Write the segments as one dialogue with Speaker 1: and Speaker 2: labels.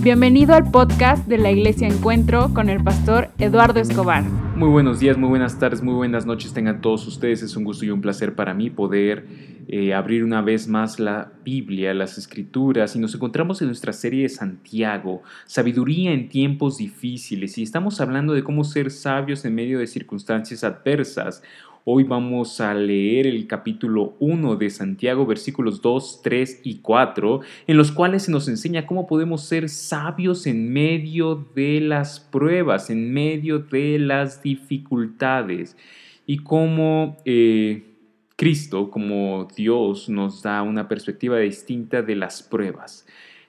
Speaker 1: Bienvenido al podcast de la Iglesia Encuentro con el pastor Eduardo Escobar.
Speaker 2: Muy buenos días, muy buenas tardes, muy buenas noches tengan todos ustedes. Es un gusto y un placer para mí poder eh, abrir una vez más la Biblia, las Escrituras y nos encontramos en nuestra serie de Santiago, Sabiduría en tiempos difíciles y estamos hablando de cómo ser sabios en medio de circunstancias adversas. Hoy vamos a leer el capítulo 1 de Santiago, versículos 2, 3 y 4, en los cuales se nos enseña cómo podemos ser sabios en medio de las pruebas, en medio de las dificultades, y cómo eh, Cristo, como Dios, nos da una perspectiva distinta de las pruebas.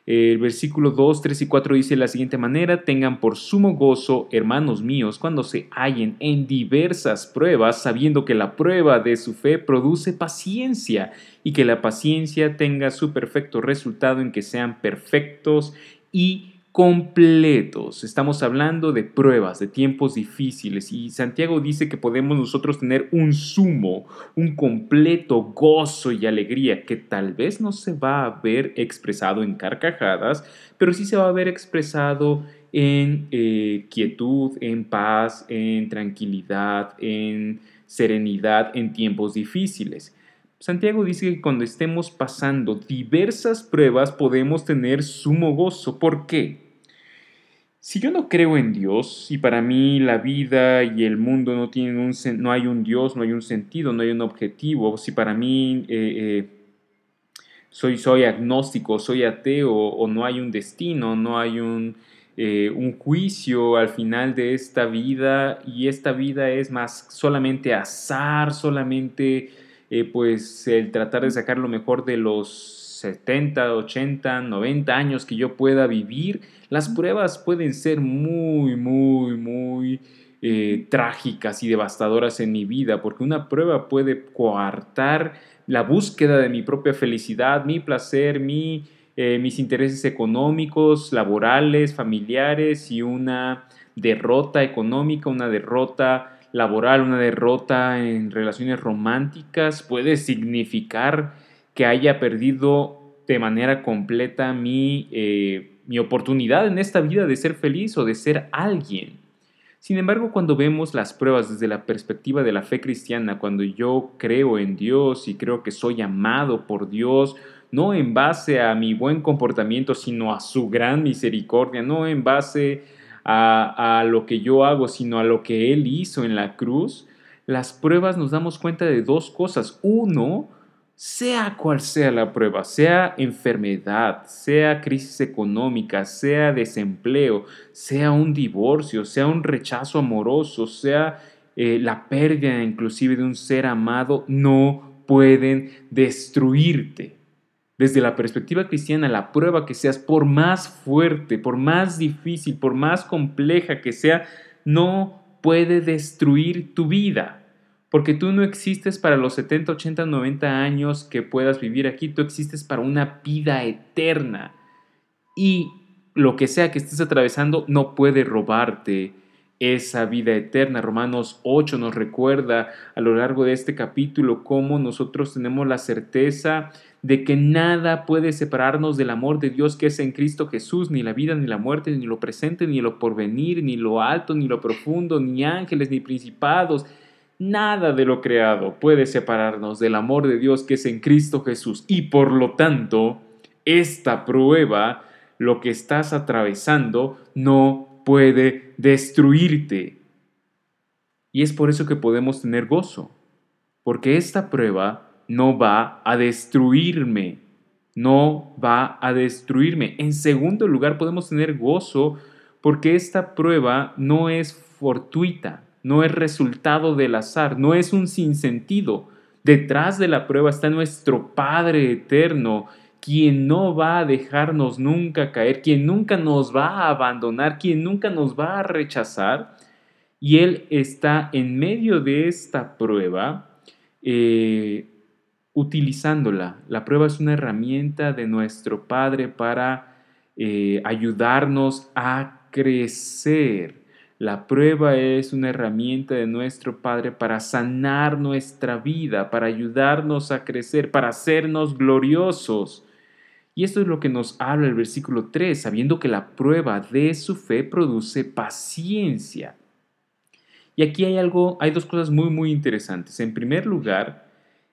Speaker 2: El versículo 2, 3 y 4 dice de la siguiente manera, tengan por sumo gozo, hermanos míos, cuando se hallen en diversas pruebas, sabiendo que la prueba de su fe produce paciencia y que la paciencia tenga su perfecto resultado en que sean perfectos y completos. Estamos hablando de pruebas, de tiempos difíciles y Santiago dice que podemos nosotros tener un sumo, un completo gozo y alegría que tal vez no se va a ver expresado en carcajadas, pero sí se va a ver expresado en eh, quietud, en paz, en tranquilidad, en serenidad en tiempos difíciles. Santiago dice que cuando estemos pasando diversas pruebas podemos tener sumo gozo. ¿Por qué? Si yo no creo en Dios y para mí la vida y el mundo no tienen un no hay un Dios, no hay un sentido, no hay un objetivo, si para mí eh, eh, soy, soy agnóstico, soy ateo o no hay un destino, no hay un, eh, un juicio al final de esta vida y esta vida es más solamente azar, solamente pues el tratar de sacar lo mejor de los 70, 80, 90 años que yo pueda vivir, las pruebas pueden ser muy, muy, muy eh, trágicas y devastadoras en mi vida, porque una prueba puede coartar la búsqueda de mi propia felicidad, mi placer, mi, eh, mis intereses económicos, laborales, familiares y una derrota económica, una derrota laboral, una derrota en relaciones románticas puede significar que haya perdido de manera completa mi, eh, mi oportunidad en esta vida de ser feliz o de ser alguien. Sin embargo, cuando vemos las pruebas desde la perspectiva de la fe cristiana, cuando yo creo en Dios y creo que soy amado por Dios, no en base a mi buen comportamiento, sino a su gran misericordia, no en base a, lo que yo hago, sino a lo que Él hizo en la cruz, las pruebas nos damos cuenta de dos cosas. Uno, sea cual sea la prueba, sea enfermedad, sea crisis económica, sea desempleo, sea un divorcio, sea un rechazo amoroso, sea eh, la pérdida inclusive de un ser amado, no pueden destruirte. Desde la perspectiva cristiana, la prueba que seas, por más fuerte, por más difícil, por más compleja que sea, no puede destruir tu vida porque tú no existes para los 70, 80, 90 años que puedas vivir aquí, tú existes para una vida eterna. Y lo que sea que estés atravesando no puede robarte esa vida eterna. Romanos 8 nos recuerda a lo largo de este capítulo cómo nosotros tenemos la certeza de que nada puede separarnos del amor de Dios que es en Cristo Jesús, ni la vida, ni la muerte, ni lo presente, ni lo porvenir, ni lo alto, ni lo profundo, ni ángeles, ni principados, Nada de lo creado puede separarnos del amor de Dios que es en Cristo Jesús. Y por lo tanto, esta prueba, lo que estás atravesando, no puede destruirte. Y es por eso que podemos tener gozo. Porque esta prueba no va a destruirme. No va a destruirme. En segundo lugar, podemos tener gozo porque esta prueba no es fortuita no es resultado del azar, no es un sinsentido. Detrás de la prueba está nuestro Padre eterno, quien no va a dejarnos nunca caer, quien nunca nos va a abandonar, quien nunca nos va a rechazar. Y Él está en medio de esta prueba eh, utilizándola. La prueba es una herramienta de nuestro Padre para eh, ayudarnos a crecer la prueba es una herramienta de nuestro Padre para sanar nuestra vida, para ayudarnos a crecer, para hacernos gloriosos. Y esto es lo que nos habla el versículo 3, sabiendo que la prueba de su fe produce paciencia. Y aquí hay algo, hay dos cosas muy muy interesantes. En primer lugar,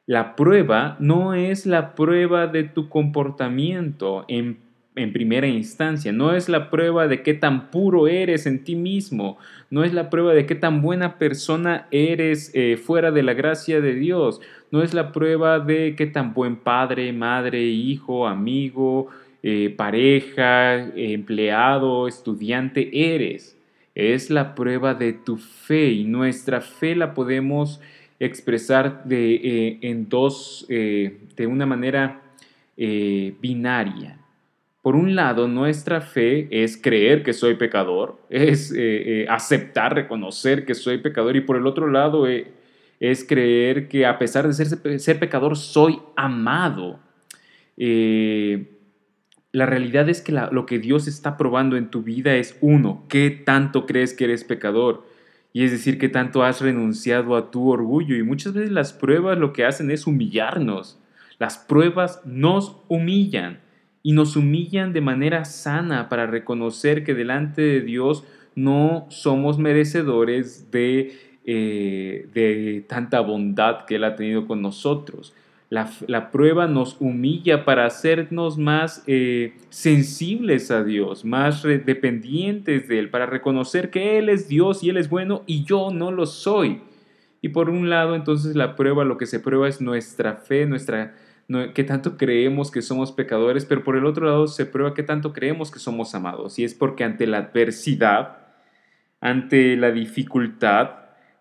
Speaker 2: la prueba no es la prueba de tu comportamiento en, primera instancia, no es la prueba de qué tan puro eres en ti mismo, no es la prueba de qué tan buena persona eres eh, fuera de la gracia de Dios, no es la prueba de qué tan buen padre, madre, hijo, amigo, eh, pareja, empleado, estudiante eres. Es la prueba de tu fe y nuestra fe la podemos expresar de, eh, en dos, de una manera binaria. Por un lado, nuestra fe es creer que soy pecador, es aceptar, reconocer que soy pecador y por el otro lado es creer que a pesar de ser, ser pecador, soy amado. Eh, la realidad es que lo que Dios está probando en tu vida es uno, ¿qué tanto crees que eres pecador? Y es decir, ¿qué tanto has renunciado a tu orgullo? Y muchas veces las pruebas lo que hacen es humillarnos. Las pruebas nos humillan y nos humillan de manera sana para reconocer que delante de Dios no somos merecedores de eh, de tanta bondad que Él ha tenido con nosotros. La, prueba nos humilla para hacernos más eh, sensibles a Dios, más dependientes de Él, para reconocer que Él es Dios y Él es bueno y yo no lo soy. Y por un lado, entonces la prueba, lo que se prueba es nuestra fe, nuestra, que tanto creemos que somos pecadores, pero por el otro lado se prueba que tanto creemos que somos amados. Y es porque ante la adversidad, ante la dificultad,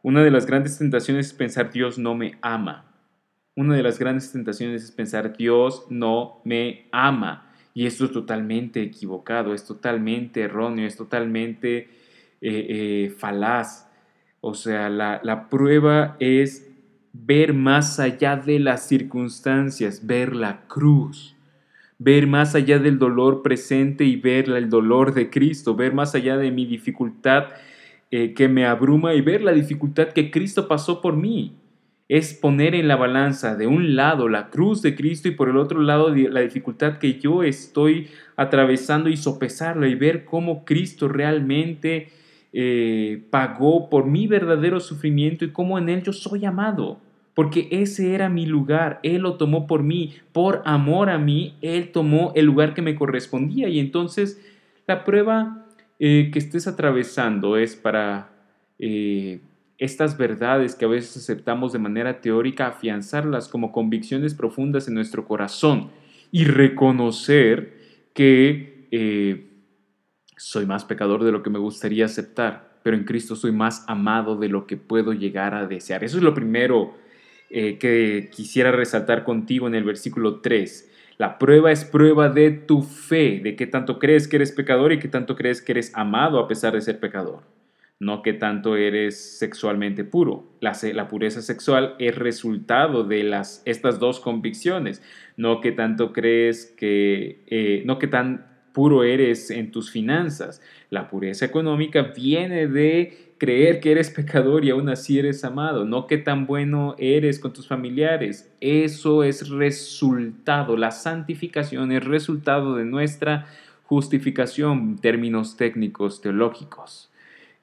Speaker 2: una de las grandes tentaciones es pensar Dios no me ama. Una de las grandes tentaciones es pensar Dios no me ama. Y esto es totalmente equivocado, es totalmente erróneo, es totalmente eh, eh, falaz. O sea, la, la prueba es ver más allá de las circunstancias, ver la cruz, ver más allá del dolor presente y ver el dolor de Cristo, ver más allá de mi dificultad eh, que me abruma y ver la dificultad que Cristo pasó por mí. Es poner en la balanza de un lado la cruz de Cristo y por el otro lado la dificultad que yo estoy atravesando y sopesarla y ver cómo Cristo realmente eh, pagó por mi verdadero sufrimiento y cómo en Él yo soy amado. Porque ese era mi lugar, Él lo tomó por mí, por amor a mí, Él tomó el lugar que me correspondía. Y entonces la prueba eh, que estés atravesando es para eh, estas verdades que a veces aceptamos de manera teórica, afianzarlas como convicciones profundas en nuestro corazón y reconocer que soy más pecador de lo que me gustaría aceptar, pero en Cristo soy más amado de lo que puedo llegar a desear. Eso es lo primero que quisiera resaltar contigo en el versículo 3 la prueba es prueba de tu fe, de qué tanto crees que eres pecador y qué tanto crees que eres amado a pesar de ser pecador. No que tanto eres sexualmente puro. La, la pureza sexual es resultado de las, estas dos convicciones. No que tanto crees que, eh, no que tan puro eres en tus finanzas. La pureza económica viene de creer que eres pecador y aún así eres amado, no que tan bueno eres con tus familiares. Eso es resultado, la santificación es resultado de nuestra justificación términos técnicos teológicos.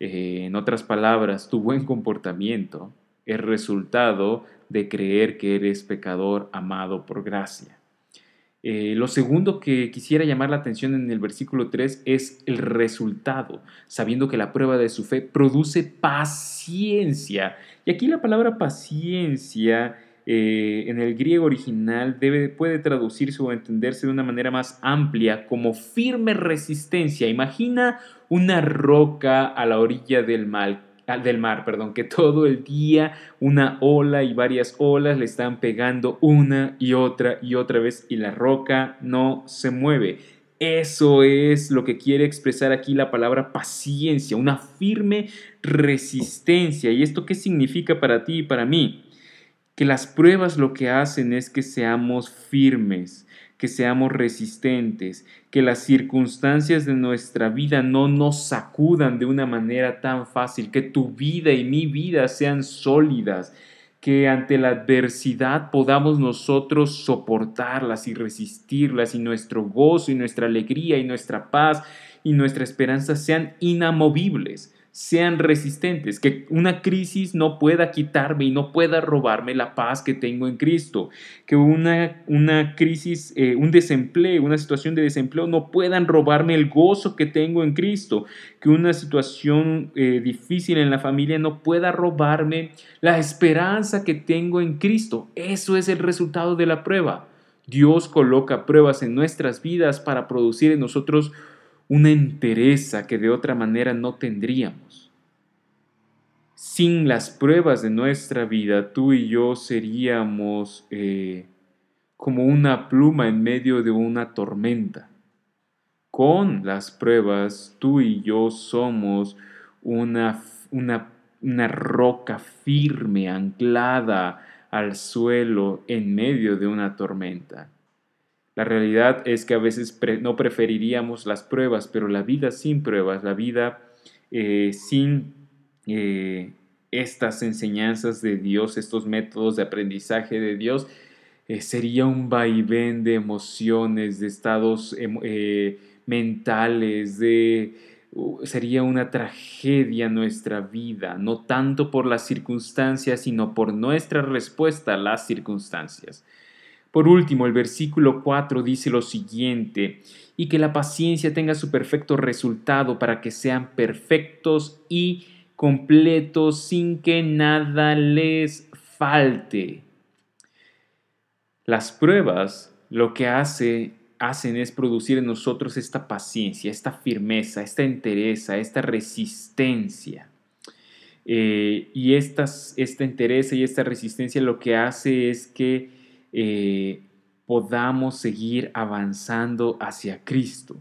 Speaker 2: Eh, en otras palabras, tu buen comportamiento es resultado de creer que eres pecador amado por gracia. Eh, lo segundo que quisiera llamar la atención en el versículo 3 es el resultado, sabiendo que la prueba de su fe produce paciencia. Y aquí la palabra paciencia eh, en el griego original puede traducirse o entenderse de una manera más amplia como firme resistencia. Imagina una roca a la orilla del mar del mar, perdón, que todo el día una ola y varias olas le están pegando una y otra y otra vez y la roca no se mueve. Eso es lo que quiere expresar aquí la palabra paciencia, una firme resistencia. ¿Y esto qué significa para ti y para mí? Que las pruebas lo que hacen es que seamos firmes, que seamos resistentes, que las circunstancias de nuestra vida no nos sacudan de una manera tan fácil, que tu vida y mi vida sean sólidas, que ante la adversidad podamos nosotros soportarlas y resistirlas y nuestro gozo y nuestra alegría y nuestra paz y nuestra esperanza sean inamovibles sean resistentes, que una crisis no pueda quitarme y no pueda robarme la paz que tengo en Cristo, que una, una crisis, eh, un desempleo, una situación de desempleo no puedan robarme el gozo que tengo en Cristo, que una situación eh, difícil en la familia no pueda robarme la esperanza que tengo en Cristo. Eso es el resultado de la prueba. Dios coloca pruebas en nuestras vidas para producir en nosotros una entereza que de otra manera no tendríamos. Sin las pruebas de nuestra vida, tú y yo seríamos eh, como una pluma en medio de una tormenta. Con las pruebas, tú y yo somos una, una, una roca firme, anclada al suelo en medio de una tormenta. La realidad es que a veces no preferiríamos las pruebas, pero la vida sin pruebas, la vida eh, sin eh, estas enseñanzas de Dios, estos métodos de aprendizaje de Dios, eh, sería un vaivén de emociones, de estados mentales, de, sería una tragedia nuestra vida, no tanto por las circunstancias, sino por nuestra respuesta a las circunstancias. Por último, el versículo 4 dice lo siguiente, y que la paciencia tenga su perfecto resultado para que sean perfectos y completos sin que nada les falte. Las pruebas lo que hace, hacen es producir en nosotros esta paciencia, esta firmeza, esta entereza, esta resistencia. Eh, y esta entereza y esta resistencia lo que hace es que eh, podamos seguir avanzando hacia Cristo,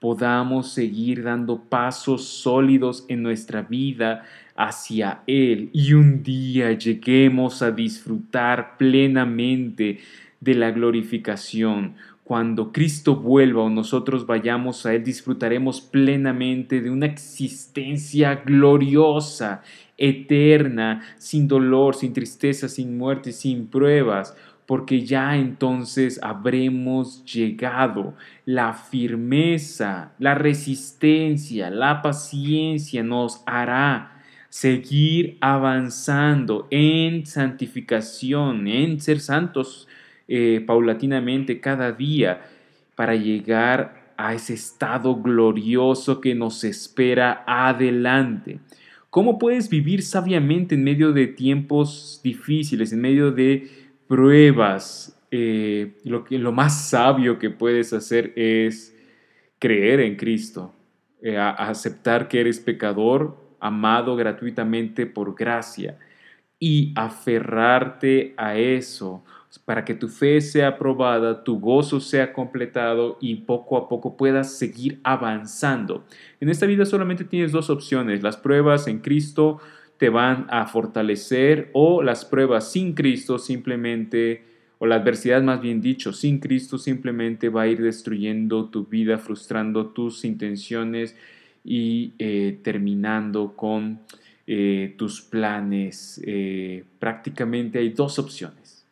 Speaker 2: podamos seguir dando pasos sólidos en nuestra vida hacia Él. Y un día lleguemos a disfrutar plenamente de la glorificación. Cuando Cristo vuelva o nosotros vayamos a Él, disfrutaremos plenamente de una existencia gloriosa, eterna, sin dolor, sin tristeza, sin muerte, sin pruebas porque ya entonces habremos llegado. La firmeza, la resistencia, la paciencia nos hará seguir avanzando en santificación, en ser santos eh, paulatinamente cada día para llegar a ese estado glorioso que nos espera adelante. ¿Cómo puedes vivir sabiamente en medio de tiempos difíciles, en medio de pruebas, eh, lo, que, lo más sabio que puedes hacer es creer en Cristo, eh, aceptar que eres pecador, amado gratuitamente por gracia y aferrarte a eso para que tu fe sea aprobada, tu gozo sea completado y poco a poco puedas seguir avanzando. En esta vida solamente tienes dos opciones, las pruebas en Cristo te van a fortalecer o las pruebas sin Cristo simplemente, o la adversidad más bien dicho, sin Cristo simplemente va a ir destruyendo tu vida, frustrando tus intenciones y eh, terminando con eh, tus planes. Eh, prácticamente hay dos opciones.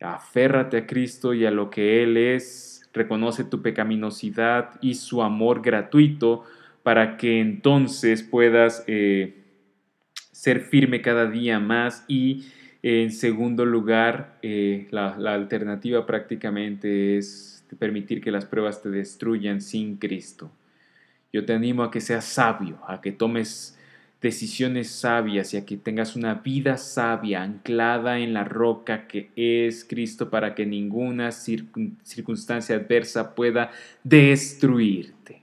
Speaker 2: Aférrate a Cristo y a lo que Él es, reconoce tu pecaminosidad y su amor gratuito para que entonces puedas ser firme cada día más y en segundo lugar, eh, la, alternativa prácticamente es permitir que las pruebas te destruyan sin Cristo. Yo te animo a que seas sabio, a que tomes decisiones sabias y a que tengas una vida sabia anclada en la roca que es Cristo para que ninguna circunstancia adversa pueda destruirte.